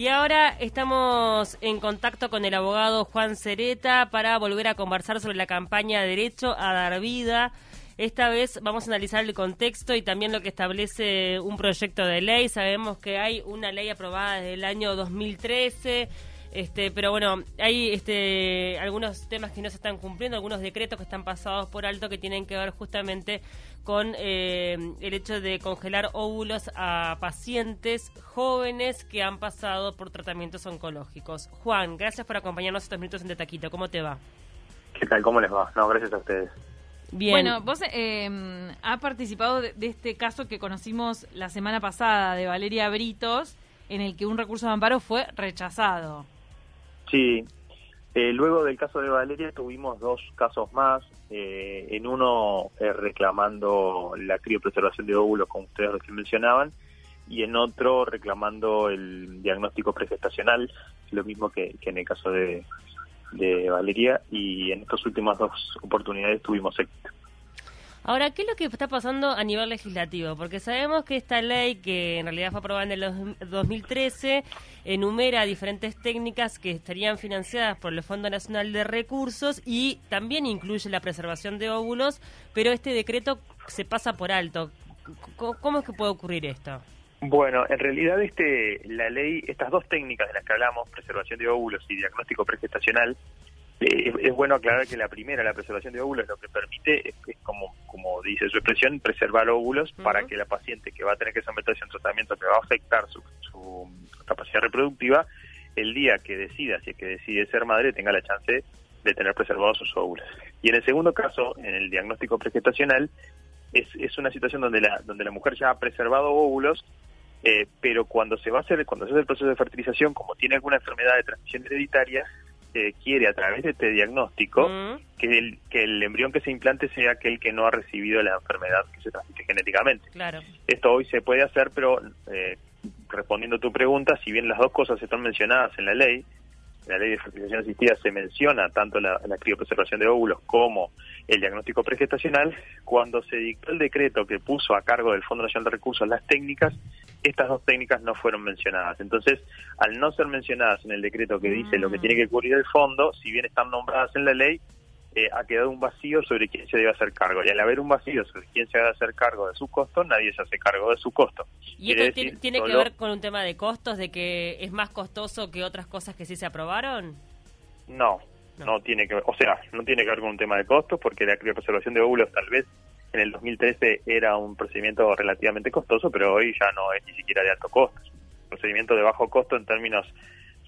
Y ahora estamos en contacto con el abogado Juan Cereta para volver a conversar sobre la campaña Derecho a dar vida. Esta vez vamos a analizar el contexto y también lo que establece un proyecto de ley. Sabemos que hay una ley aprobada desde el año 2013 este, pero bueno, hay este, algunos temas que no se están cumpliendo, algunos decretos que están pasados por alto que tienen que ver justamente con eh, el hecho de congelar óvulos a pacientes jóvenes que han pasado por tratamientos oncológicos. Juan, gracias por acompañarnos estos minutos en Taquito. ¿Cómo te va? ¿Qué tal? ¿Cómo les va? No, gracias a ustedes. Bien. Bueno, vos eh, has participado de, de, este caso que conocimos la semana pasada de Valeria Britos, en el que un recurso de amparo fue rechazado. Sí, eh, luego del caso de Valeria tuvimos dos casos más, eh, en uno eh, reclamando la criopreservación de óvulos, como ustedes recién mencionaban, y en otro reclamando el diagnóstico pregestacional, lo mismo que, en el caso de, de Valeria, y en estas últimas dos oportunidades tuvimos éxito. Ahora, ¿qué es lo que está pasando a nivel legislativo? Porque sabemos que esta ley, que en realidad fue aprobada en el 2013, enumera diferentes técnicas que estarían financiadas por el Fondo Nacional de Recursos y también incluye la preservación de óvulos, pero este decreto se pasa por alto. ¿Cómo es que puede ocurrir esto? Bueno, en realidad este la ley, estas dos técnicas de las que hablamos, preservación de óvulos y diagnóstico pregestacional, eh, es, bueno aclarar que la primera, la preservación de óvulos, lo que permite es, como, como dice su expresión, preservar óvulos para que la paciente que va a tener que someterse a un tratamiento que va a afectar su, capacidad reproductiva, el día que decida, si es que decide ser madre, tenga la chance de tener preservados sus óvulos. Y en el segundo caso, en el diagnóstico pregestacional, es, es una situación donde la, donde la mujer ya ha preservado óvulos, eh, pero cuando se va a hacer, cuando se hace el proceso de fertilización, como tiene alguna enfermedad de transmisión hereditaria, quiere a través de este diagnóstico que, el, que el embrión que se implante sea aquel que no ha recibido la enfermedad que se transmite genéticamente. Claro. Esto hoy se puede hacer, pero eh, respondiendo a tu pregunta, si bien las dos cosas están mencionadas en la ley, la ley de fertilización asistida se menciona tanto la, la criopreservación de óvulos como el diagnóstico pregestacional, cuando se dictó el decreto que puso a cargo del Fondo Nacional de Recursos las técnicas, estas dos técnicas no fueron mencionadas. Entonces, al no ser mencionadas en el decreto que dice lo que tiene que cubrir el fondo, si bien están nombradas en la ley, eh, ha quedado un vacío sobre quién se debe hacer cargo. Y al haber un vacío sobre quién se debe hacer cargo de su costo, nadie se hace cargo de su costo. ¿Y esto tiene, que ver con un tema de costos, de que es más costoso que otras cosas que sí se aprobaron? No, no, tiene que ver, o sea, no tiene que ver con un tema de costos, porque la criopreservación de óvulos tal vez en el 2013 era un procedimiento relativamente costoso, pero hoy ya no es ni siquiera de alto costo. Es un procedimiento de bajo costo en términos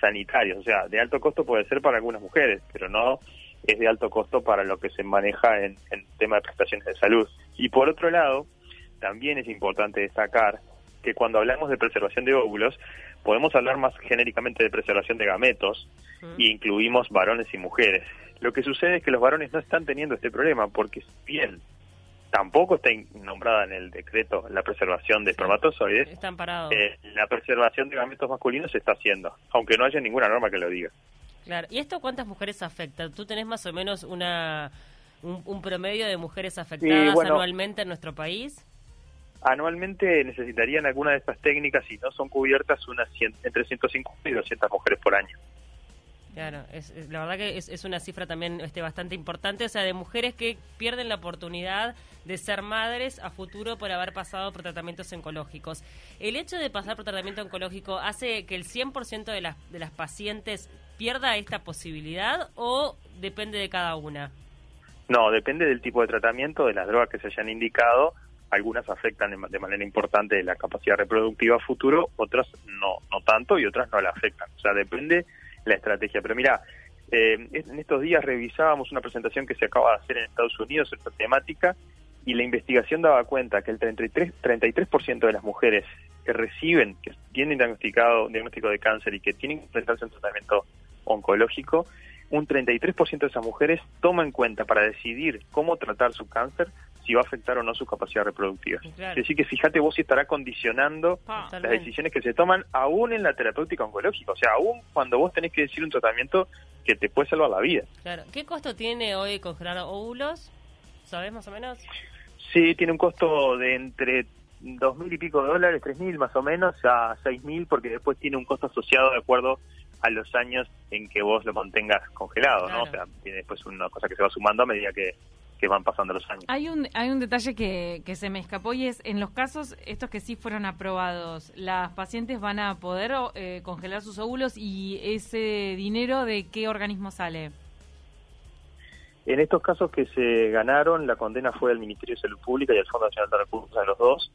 sanitarios, o sea, de alto costo puede ser para algunas mujeres, pero no es de alto costo para lo que se maneja en, en tema de prestaciones de salud. Y por otro lado, también es importante destacar que cuando hablamos de preservación de óvulos, podemos hablar más genéricamente de preservación de gametos e incluimos varones y mujeres. Lo que sucede es que los varones no están teniendo este problema porque bien tampoco está nombrada en el decreto la preservación de espermatozoides, están parados. Eh, la preservación de gametos masculinos se está haciendo, aunque no haya ninguna norma que lo diga. Claro. ¿Y esto cuántas mujeres afecta? ¿Tú tenés más o menos una un, promedio de mujeres afectadas anualmente en nuestro país? Anualmente necesitarían alguna de estas técnicas, si no son cubiertas, unas entre 150 y 200 mujeres por año. Claro, es, la verdad que es, una cifra también este, bastante importante, o sea, de mujeres que pierden la oportunidad de ser madres a futuro por haber pasado por tratamientos oncológicos. ¿El hecho de pasar por tratamiento oncológico hace que el 100% de las, de las pacientes pierda esta posibilidad o depende de cada una? No, depende del tipo de tratamiento, de las drogas que se hayan indicado. Algunas afectan de manera importante la capacidad reproductiva futuro, otras no, no tanto y otras no la afectan. O sea, depende la estrategia. Pero mira, eh, en estos días revisábamos una presentación que se acaba de hacer en Estados Unidos sobre esta temática y la investigación daba cuenta que el 33%, 33 de las mujeres que reciben, que tienen diagnosticado un diagnóstico de cáncer y que tienen que enfrentarse a un tratamiento oncológico, un 33% de esas mujeres toma en cuenta para decidir cómo tratar su cáncer si va a afectar o no su capacidad reproductiva. Es decir, que fíjate vos si estará condicionando ah, las decisiones que se toman aún en la terapéutica oncológica, o sea, aún cuando vos tenés que decir un tratamiento que te puede salvar la vida. Claro. ¿Qué costo tiene hoy congelar óvulos? ¿Sabes más o menos? Sí, tiene un costo de entre dos mil y pico de dólares, tres mil más o menos, a seis mil, porque después tiene un costo asociado de acuerdo a los años en que vos lo mantengas congelado, ¿no? O sea, tiene después una cosa que se va sumando a medida que, que van pasando los años. Hay un, hay un detalle que, que se me escapó y es, en los casos, estos que sí fueron aprobados, ¿las pacientes van a poder eh, congelar sus óvulos y ese dinero de qué organismo sale? En estos casos que se ganaron, la condena fue al Ministerio de Salud Pública y al Fondo Nacional de Recursos, a los dos.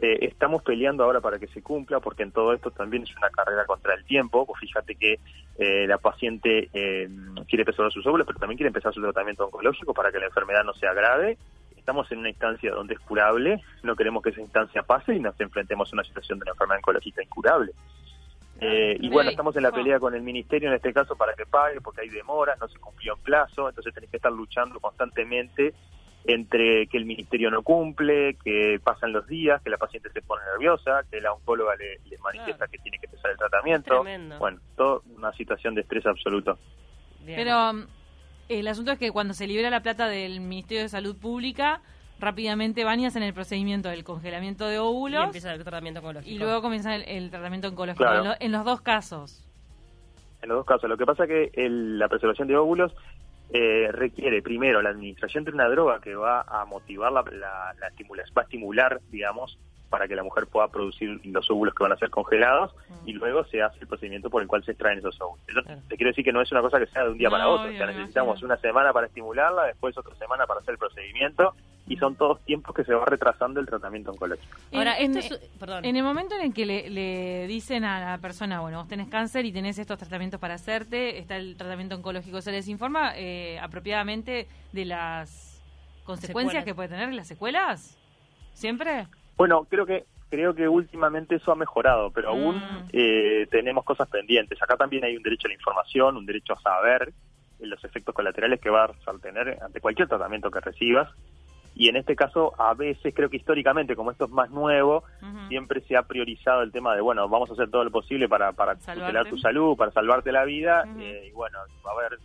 Eh, estamos peleando ahora para que se cumpla, porque en todo esto también es una carrera contra el tiempo. Pues fíjate que eh, la paciente eh, quiere empezar sus óvulos, pero también quiere empezar su tratamiento oncológico para que la enfermedad no sea grave. Estamos en una instancia donde es curable, no queremos que esa instancia pase y nos enfrentemos a una situación de una enfermedad oncológica incurable. Eh, y bueno, estamos en la pelea con el ministerio en este caso para que pague, porque hay demoras, no se cumplió en plazo, entonces tenés que estar luchando constantemente entre que el ministerio no cumple, que pasan los días, que la paciente se pone nerviosa, que la oncóloga le, manifiesta que tiene que empezar el tratamiento. Bueno, toda una situación de estrés absoluto. Pero um, el asunto es que cuando se libera la plata del Ministerio de Salud Pública, rápidamente van y hacen el procedimiento del congelamiento de óvulos. Y empieza el tratamiento oncológico. Y luego comienza el, tratamiento oncológico. En, los dos casos. En los dos casos. Lo que pasa es que la preservación de óvulos eh, requiere primero la administración de una droga que va a motivar la, la, la va a estimular, digamos, para que la mujer pueda producir los óvulos que van a ser congelados mm. y luego se hace el procedimiento por el cual se extraen esos óvulos. te quiero decir que no es una cosa que sea de un día para otro, o sea, necesitamos una semana para estimularla, después otra semana para hacer el procedimiento y son todos tiempos que se va retrasando el tratamiento oncológico. Ahora, en, en el momento en el que le, dicen a la persona, bueno, vos tenés cáncer y tenés estos tratamientos para hacerte, está el tratamiento oncológico, ¿se les informa eh, apropiadamente de las consecuencias que puede tener las secuelas? ¿Siempre? Bueno, creo que creo que últimamente eso ha mejorado, pero aún mm. eh, tenemos cosas pendientes. Acá también hay un derecho a la información, un derecho a saber los efectos colaterales que vas a tener ante cualquier tratamiento que recibas. Y en este caso, a veces, creo que históricamente, como esto es más nuevo, siempre se ha priorizado el tema de, bueno, vamos a hacer todo lo posible para, para tutelar tu salud, para salvarte la vida. Eh, y bueno, a ver,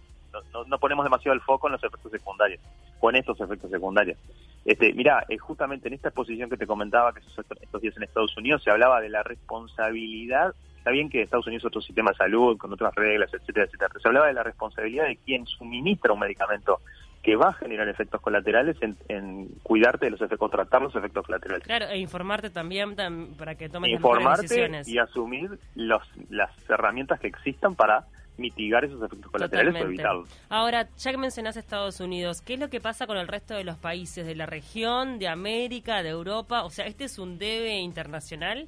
no, no, ponemos demasiado el foco en los efectos secundarios, o en estos efectos secundarios. Este, mira, eh, justamente en esta exposición que te comentaba, que estos días en Estados Unidos, se hablaba de la responsabilidad. Está bien que Estados Unidos es otro sistema de salud, con otras reglas, etcétera, etcétera. Pero se hablaba de la responsabilidad de quien suministra un medicamento que va a generar efectos colaterales en, cuidarte de los efectos, tratar los efectos colaterales. Claro, e informarte también para que tomes informarte decisiones. y asumir los, las herramientas que existan para mitigar esos efectos colaterales o evitarlos. Ahora, ya que mencionás Estados Unidos, ¿qué es lo que pasa con el resto de los países de la región, de América, de Europa? O sea, ¿este es un debe internacional?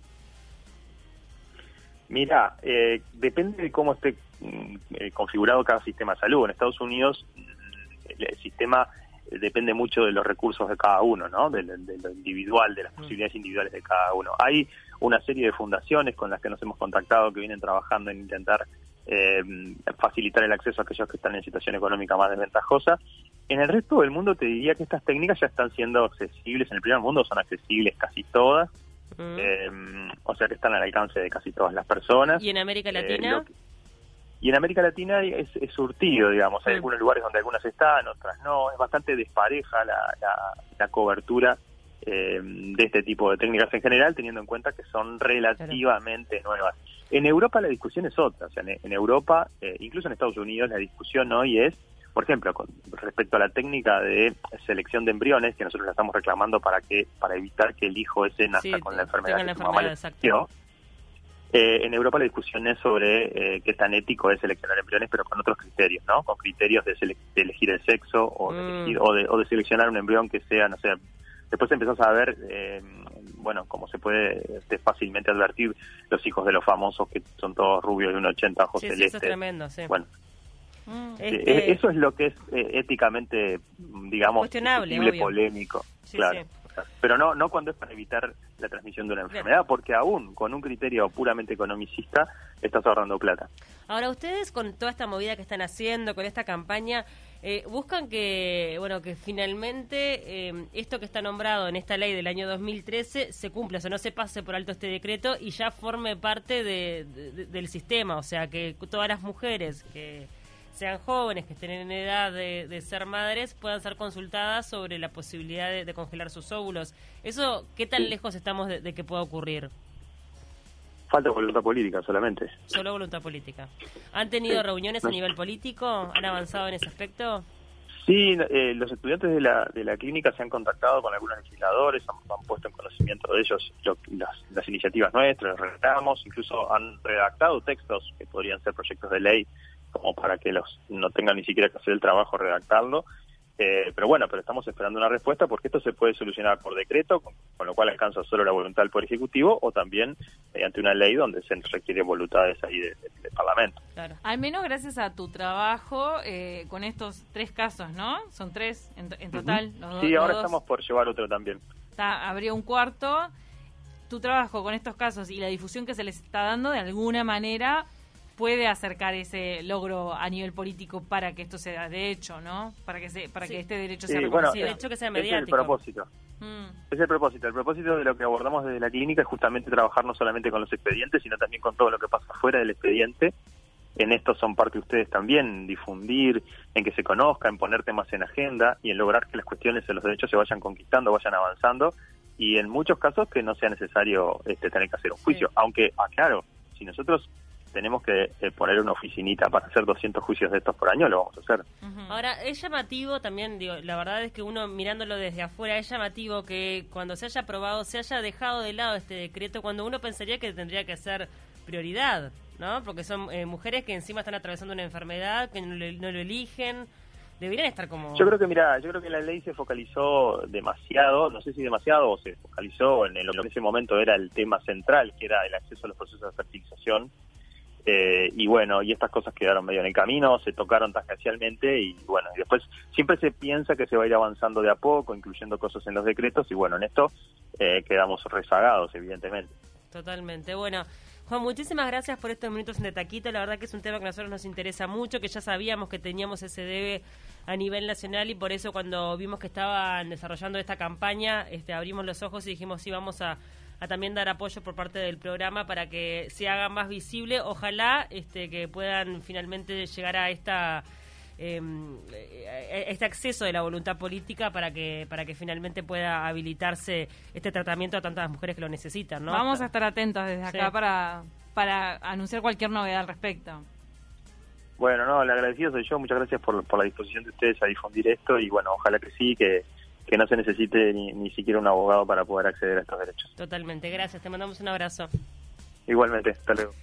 Mira, eh, depende de cómo esté mm, eh, configurado cada sistema de salud. En Estados Unidos el, sistema depende mucho de los recursos de cada uno, ¿no? De, de, lo individual, de las mm. posibilidades individuales de cada uno. Hay una serie de fundaciones con las que nos hemos contactado que vienen trabajando en intentar eh, facilitar el acceso a aquellos que están en situación económica más desventajosa. En el resto del mundo te diría que estas técnicas ya están siendo accesibles, en el primer mundo son accesibles casi todas, eh, o sea que están al alcance de casi todas las personas. ¿Y en América eh, Latina? Y en América Latina es, surtido, digamos, hay algunos lugares donde algunas están, otras no, es bastante despareja la, la, cobertura de este tipo de técnicas en general, teniendo en cuenta que son relativamente nuevas. En Europa la discusión es otra, o sea, en, Europa, eh, incluso en Estados Unidos, la discusión hoy es, por ejemplo, con respecto a la técnica de selección de embriones, que nosotros la estamos reclamando para que para evitar que el hijo ese nazca con la enfermedad que su mamá eh, en Europa la discusión es sobre eh, qué tan ético es seleccionar embriones, pero con otros criterios, ¿no? Con criterios de, elegir el sexo o, de mm. o, de, o de seleccionar un embrión que sea, no sé, después empezás a ver eh, bueno, como se puede este, fácilmente advertir, los hijos de los famosos que son todos rubios de un 80 ojos sí, celestes. eso es tremendo, sí. Bueno, mm, eh, este eso es lo que es eh, éticamente, digamos, cuestionable, polémico, claro. Pero no, no cuando es para evitar la transmisión de una enfermedad, porque aún con un criterio puramente economicista estás ahorrando plata. Ahora, ustedes con toda esta movida que están haciendo, con esta campaña, eh, buscan que, bueno, que finalmente eh, esto que está nombrado en esta ley del año 2013 se cumpla, o sea, no se pase por alto este decreto y ya forme parte de, del sistema, o sea, que todas las mujeres que sean jóvenes, que estén en edad de, ser madres, puedan ser consultadas sobre la posibilidad de, congelar sus óvulos. ¿Eso qué tan lejos estamos de, que pueda ocurrir? Falta voluntad política solamente. Solo voluntad política. ¿Han tenido reuniones a nivel político? ¿Han avanzado en ese aspecto? Sí, eh, los estudiantes de la, de la clínica se han contactado con algunos legisladores, han, puesto en conocimiento de ellos las, iniciativas nuestras, redactamos, incluso han redactado textos que podrían ser proyectos de ley como para que los no tengan ni siquiera que hacer el trabajo redactarlo eh, pero bueno, pero estamos esperando una respuesta porque esto se puede solucionar por decreto, con, lo cual alcanza solo la voluntad del Poder Ejecutivo, o también mediante una ley donde se requiere voluntades ahí del Parlamento. Claro. Al menos gracias a tu trabajo eh, con estos tres casos, ¿no? Son tres en, total. sí, ahora estamos por llevar otro también. Está, habría un cuarto. Tu trabajo con estos casos y la difusión que se les está dando, de alguna manera, puede acercar ese logro a nivel político para que esto sea de hecho, ¿no? Para que se, para que este derecho sea reconocido. hecho que sea mediático. Es el propósito. Mm. Es el propósito. El propósito de lo que abordamos desde la clínica es justamente trabajar no solamente con los expedientes, sino también con todo lo que pasa fuera del expediente. En esto son parte de ustedes también, difundir, en que se conozca, en poner temas en agenda y en lograr que las cuestiones de los derechos se vayan conquistando, vayan avanzando y en muchos casos que no sea necesario este, tener que hacer un juicio. Aunque, aclaro, si nosotros tenemos que eh, poner una oficinita para hacer 200 juicios de estos por año, lo vamos a hacer. Ahora, es llamativo también, digo, la verdad es que uno mirándolo desde afuera, es llamativo que cuando se haya aprobado, se haya dejado de lado este decreto, cuando uno pensaría que tendría que ser prioridad, ¿no? Porque son eh, mujeres que encima están atravesando una enfermedad, que no, lo eligen, deberían estar como... Yo creo que, mira, yo creo que la ley se focalizó demasiado, no sé si demasiado, o se focalizó en lo que en ese momento era el tema central, que era el acceso a los procesos de fertilización eh, y bueno, y estas cosas quedaron medio en el camino, se tocaron tangencialmente y bueno, y después siempre se piensa que se va a ir avanzando de a poco, incluyendo cosas en los decretos y bueno, en esto eh, quedamos rezagados, evidentemente. Totalmente. Bueno, Juan, muchísimas gracias por estos minutos en de taquito. La verdad que es un tema que a nosotros nos interesa mucho, que ya sabíamos que teníamos ese debe a nivel nacional y por eso cuando vimos que estaban desarrollando esta campaña, este, abrimos los ojos y dijimos sí, vamos a a también dar apoyo por parte del programa para que se haga más visible. Ojalá este, que puedan finalmente llegar a esta em, eh, este acceso de la voluntad política para que para que finalmente pueda habilitarse este tratamiento a tantas mujeres que lo necesitan. ¿no? Vamos a estar atentos desde acá para, para anunciar cualquier novedad al respecto. Bueno, no, le agradecido soy yo. Muchas gracias por, por la disposición de ustedes a difundir esto y bueno, ojalá que sí, que que no se necesite ni, ni siquiera un abogado para poder acceder a estos derechos. Totalmente, gracias, te mandamos un abrazo. Igualmente, hasta luego.